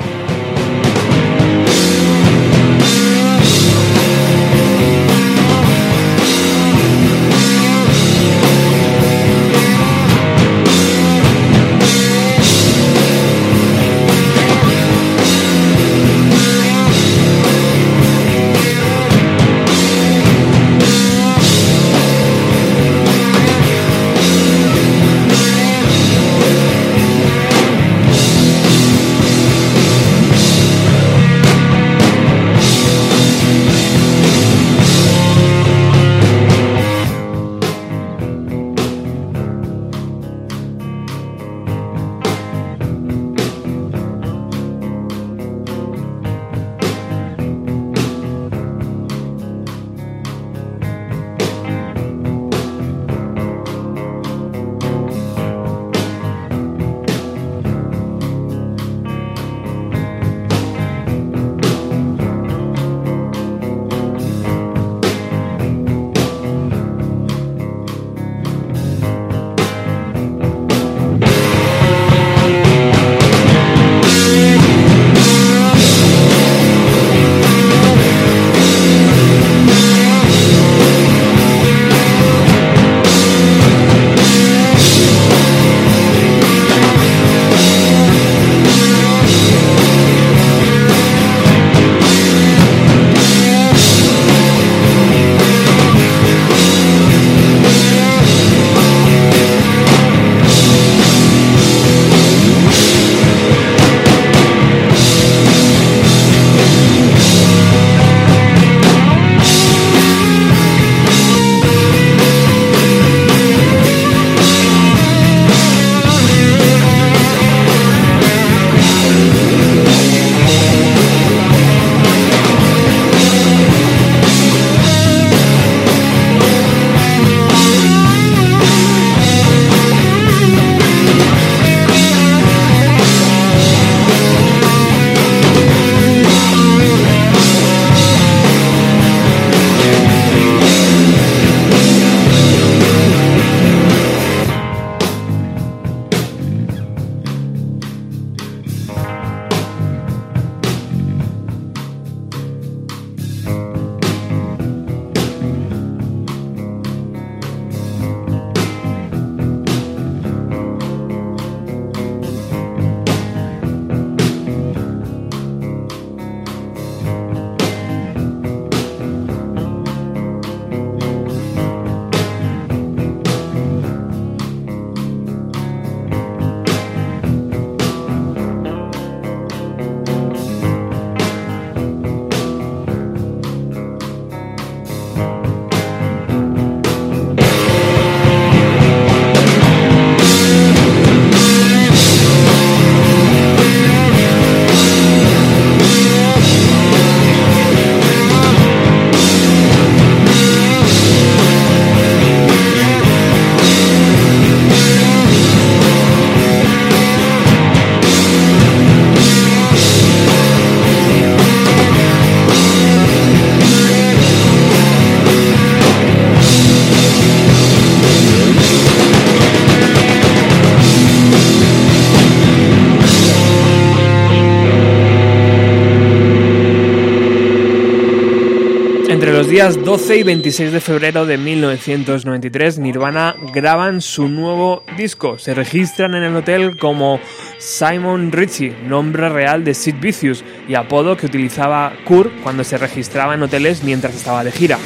C: Días 12 y 26 de febrero de 1993, Nirvana graban su nuevo disco. Se registran en el hotel como Simon Ritchie, nombre real de Sid Vicious y apodo que utilizaba Kurt cuando se registraba en hoteles mientras estaba de gira.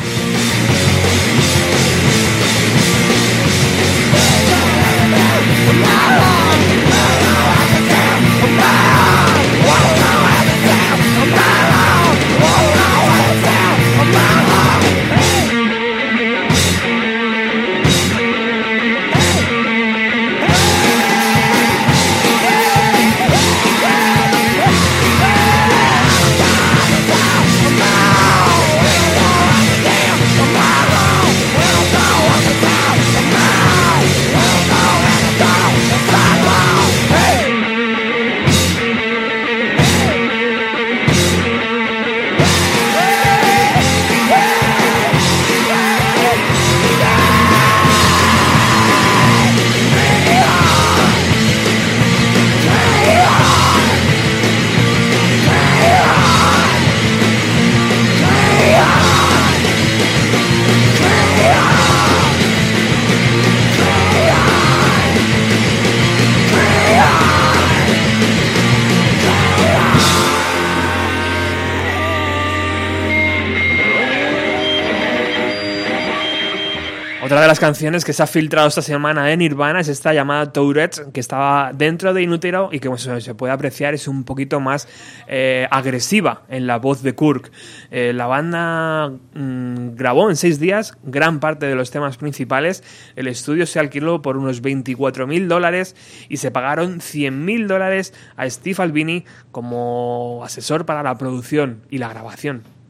C: Canciones que se ha filtrado esta semana en Nirvana es esta llamada Tourette, que estaba dentro de Inutero y que como se se puede apreciar es un poquito más eh, agresiva en la voz de Kirk. Eh, la banda mm, grabó en seis días gran parte de los temas principales. El estudio se alquiló por unos 24 mil dólares y se pagaron 100 mil dólares a Steve Albini como asesor para la producción y la grabación.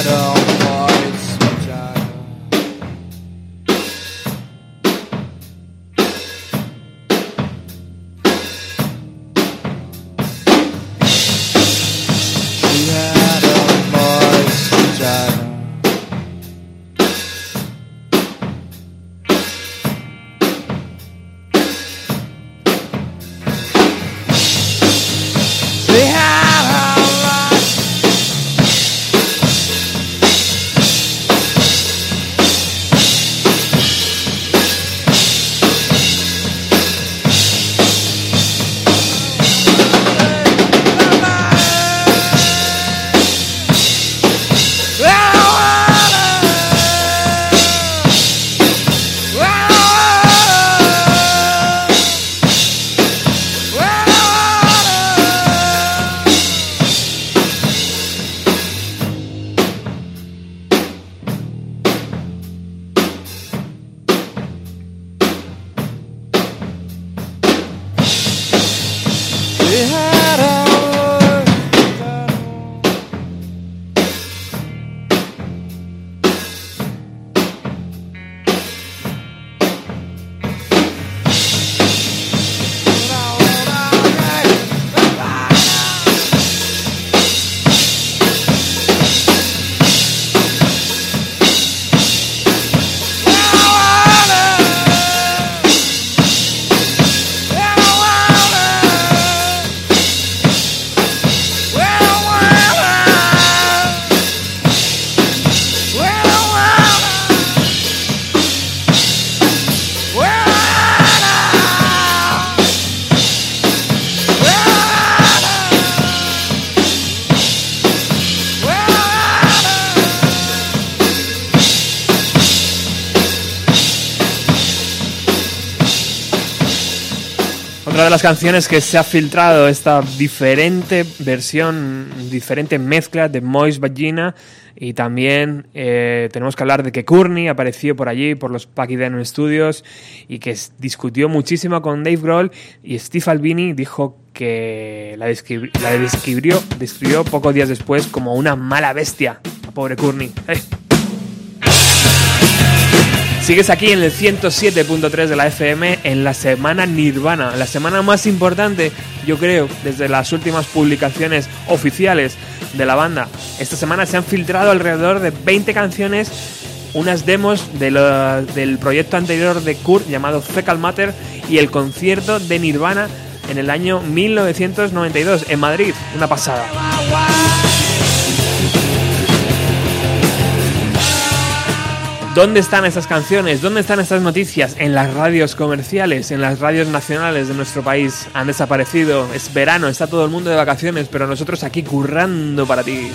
C: Otra las canciones que se ha filtrado esta diferente versión, diferente mezcla de Moist Vagina y también eh, tenemos que hablar de que Courtney apareció por allí, por los Packy Studios y que discutió muchísimo con Dave Grohl y Steve Albini dijo que la, descri- la describió, describió pocos días después como una mala bestia. La pobre Courtney. Sigues aquí en el 107.3 de la FM en la semana Nirvana, la semana más importante, yo creo, desde las últimas publicaciones oficiales de la banda. Esta semana se han filtrado alrededor de 20 canciones, unas demos del proyecto anterior de Kurt llamado Fecal Matter y el concierto de Nirvana en el año 1992 en Madrid. Una pasada. ¿Dónde están estas canciones? ¿Dónde están estas noticias? En las radios comerciales, en las radios nacionales de nuestro país. Han desaparecido. Es verano, está todo el mundo de vacaciones, pero nosotros aquí currando para ti.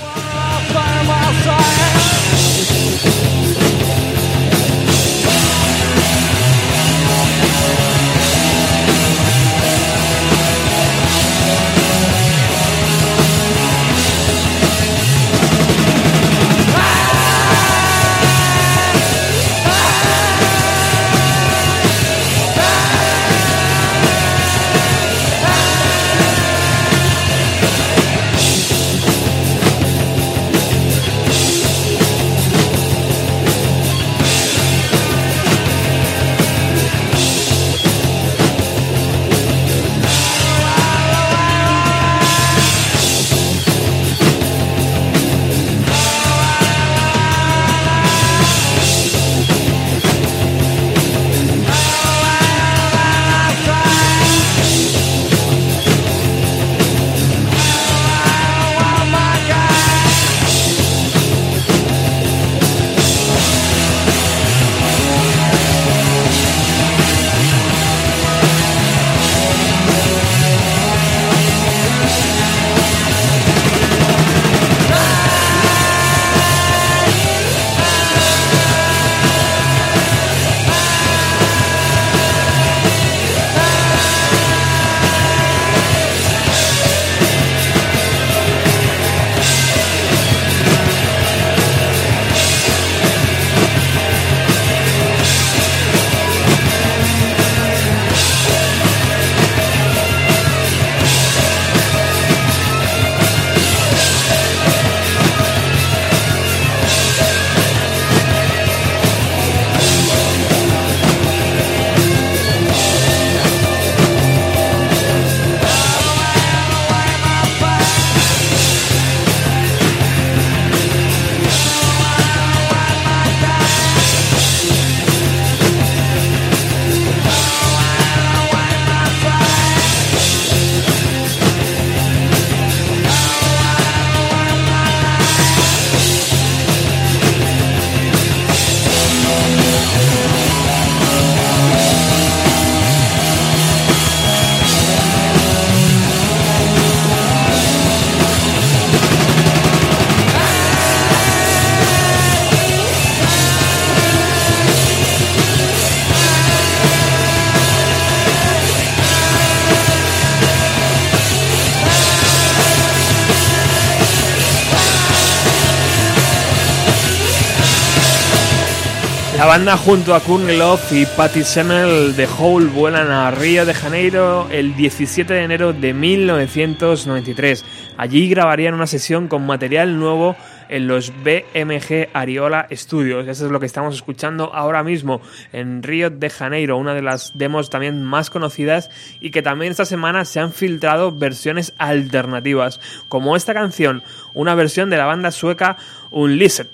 C: Banda junto a Courtney Love y Patty Semmel de Hole vuelan a Río de Janeiro el 17 de enero de 1993. Allí grabarían una sesión con material nuevo en los BMG Ariola Studios. Eso es lo que estamos escuchando ahora mismo en Río de Janeiro, una de las demos también más conocidas y que también esta semana se han filtrado versiones alternativas, como esta canción, una versión de la banda sueca Unlisted.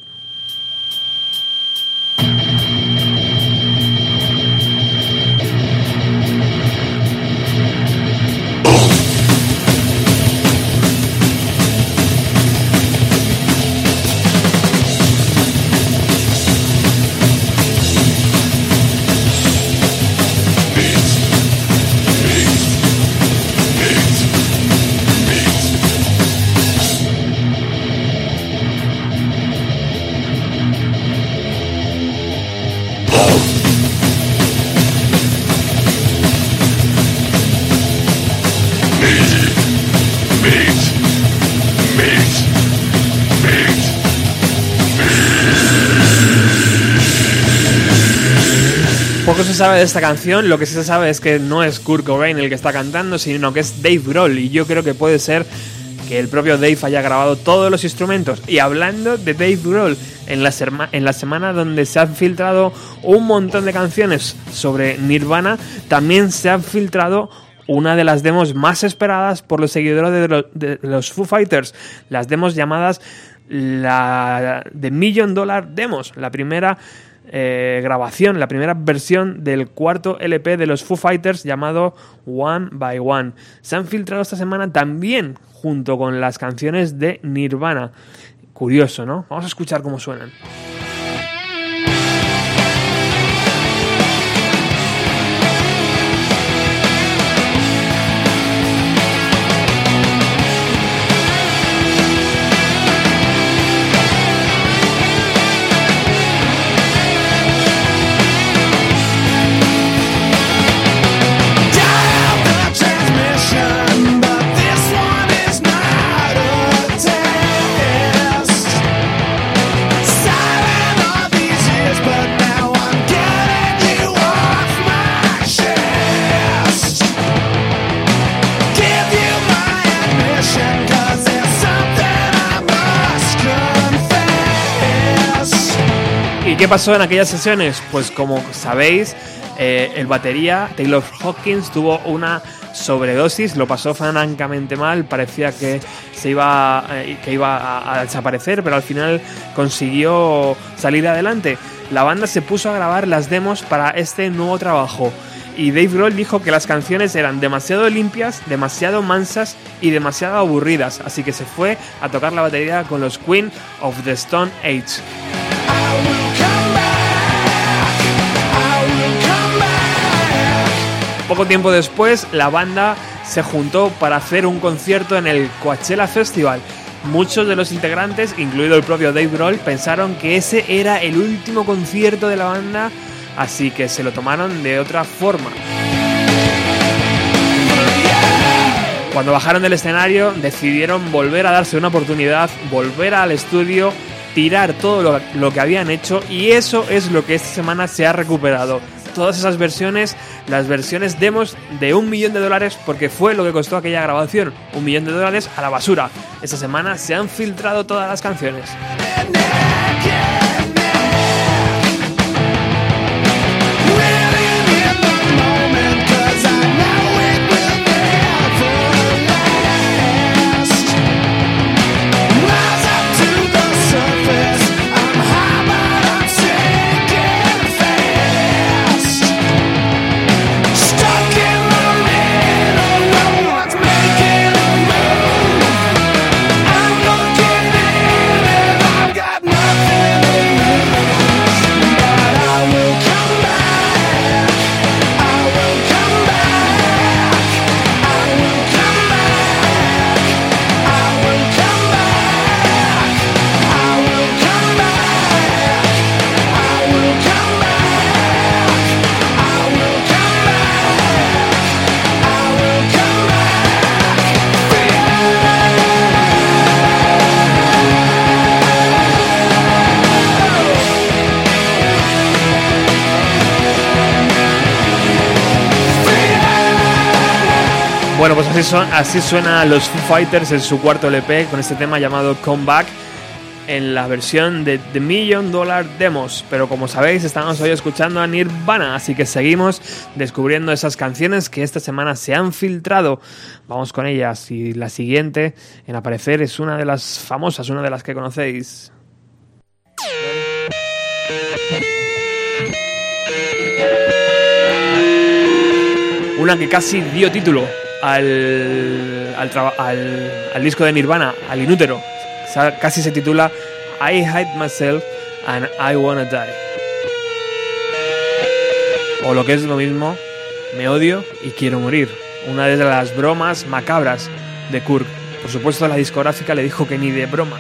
C: Poco se sabe de esta canción, lo que sí se sabe es que no es Kurt Cobain el que está cantando, sino que es Dave Grohl, y yo creo que puede ser que el propio Dave haya grabado todos los instrumentos. Y hablando de Dave Grohl, en la, semana donde se han filtrado un montón de canciones sobre Nirvana, también se han filtrado una de las demos más esperadas por los seguidores de, de los Foo Fighters, las demos llamadas la The Million Dollar Demos. La primera eh, grabación, la primera versión del cuarto LP de los Foo Fighters llamado One by One. Se han filtrado esta semana también junto con las canciones de Nirvana. Curioso, ¿no? Vamos a escuchar cómo suenan. Qué pasó en aquellas sesiones? Pues como sabéis, eh, el batería Taylor Hawkins tuvo una sobredosis, lo pasó francamente mal, parecía que se iba, eh, que iba a, a desaparecer, pero al final consiguió salir adelante. La banda se puso a grabar las demos para este nuevo trabajo. Y Dave Grohl dijo que las canciones eran demasiado limpias, demasiado mansas y demasiado aburridas, así que se fue a tocar la batería con los Queen of the Stone Age. Poco tiempo después, la banda se juntó para hacer un concierto en el Coachella Festival. Muchos de los integrantes, incluido el propio Dave Grohl, pensaron que ese era el último concierto de la banda, así que se lo tomaron de otra forma. Cuando bajaron del escenario, decidieron volver a darse una oportunidad, volver al estudio, tirar todo lo, lo que habían hecho y eso es lo que esta semana se ha recuperado. Todas esas versiones, las versiones demos de un millón de dólares, porque fue lo que costó aquella grabación, un millón de dólares a la basura. Esta semana se han filtrado todas las canciones. Bueno, pues así, son, así suena los Foo Fighters en su cuarto LP con este tema llamado Come Back en la versión de The Million Dollar Demos. Pero como sabéis, estamos hoy escuchando a Nirvana, así que seguimos descubriendo esas canciones que esta semana se han filtrado. Vamos con ellas y la siguiente en aparecer es una de las famosas, una de las que conocéis. Una que casi dio título al, al, disco de Nirvana, al Inútero. Casi se titula I Hate Myself and I Wanna Die. O lo que es lo mismo, Me odio y quiero morir. Una de las bromas macabras de Kurt. Por supuesto, la discográfica le dijo que ni de broma.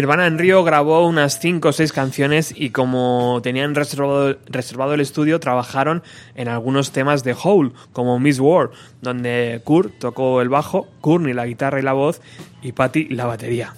B: Nirvana en Río grabó unas 5 o 6 canciones y como tenían reservado, el estudio, trabajaron en algunos temas de Hole, como Miss War, donde Kurt tocó el bajo, Courtney la guitarra y la voz y Patty la batería.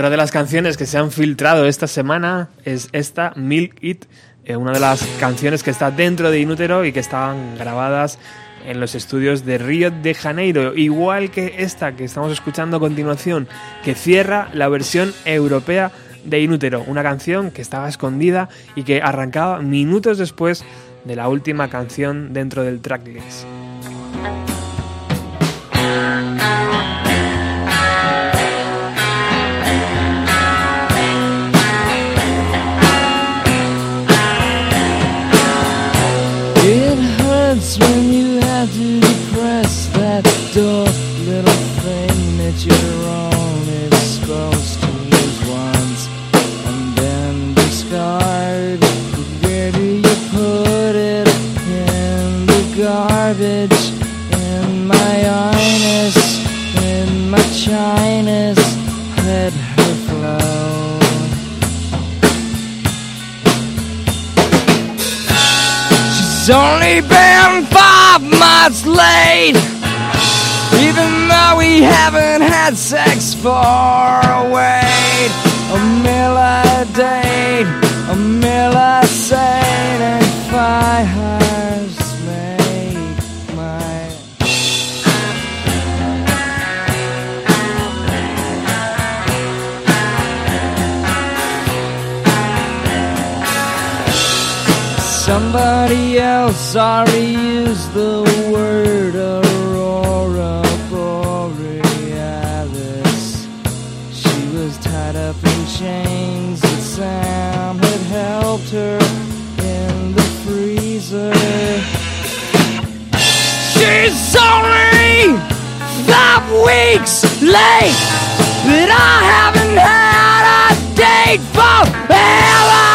B: Otra de las canciones que se han filtrado esta semana es esta, Milk It, eh, una de las canciones que está dentro de Inútero y que estaban grabadas en los estudios de Río de Janeiro, igual que esta que estamos escuchando a continuación, que cierra la versión europea de Inútero, una canción que estaba escondida y que arrancaba minutos después de la última canción dentro del tracklist.
I: Have to press that
B: you're supposed to use once and then discard. Where do you put it? In the garbage, in my highness, in my. Let her flow. She's only been five months late. Even though we haven't had sex for a wait, a meal a saint, and fires make my. Somebody else already late, but I haven't had a date for Ever!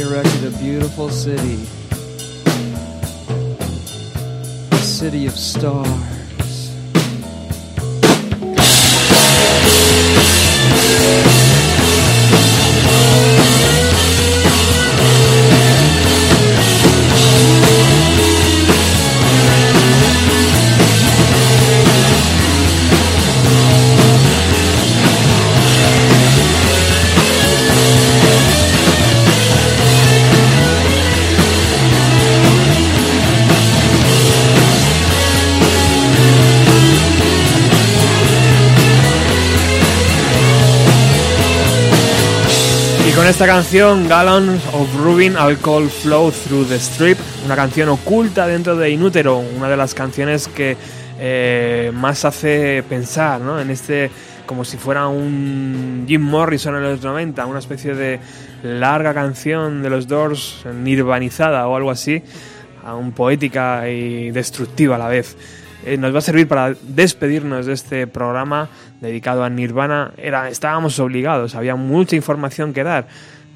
B: Erected a beautiful city. A city of stars.
C: Esta canción, Gallons of Rubbing Alcohol Flow Through the Strip, una canción oculta dentro de Inútero, una de las canciones que eh, más hace pensar ¿no? en este, como si fuera un Jim Morrison en los 90, una especie de larga canción de los Doors, nirvanizada o algo así, aún poética y destructiva a la vez. Eh, nos va a servir para despedirnos de este programa dedicado a Nirvana. Era, estábamos obligados, había mucha información que dar.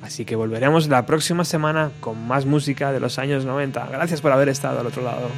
C: Así que volveremos la próxima semana con más música de los años 90. Gracias por haber estado al otro lado.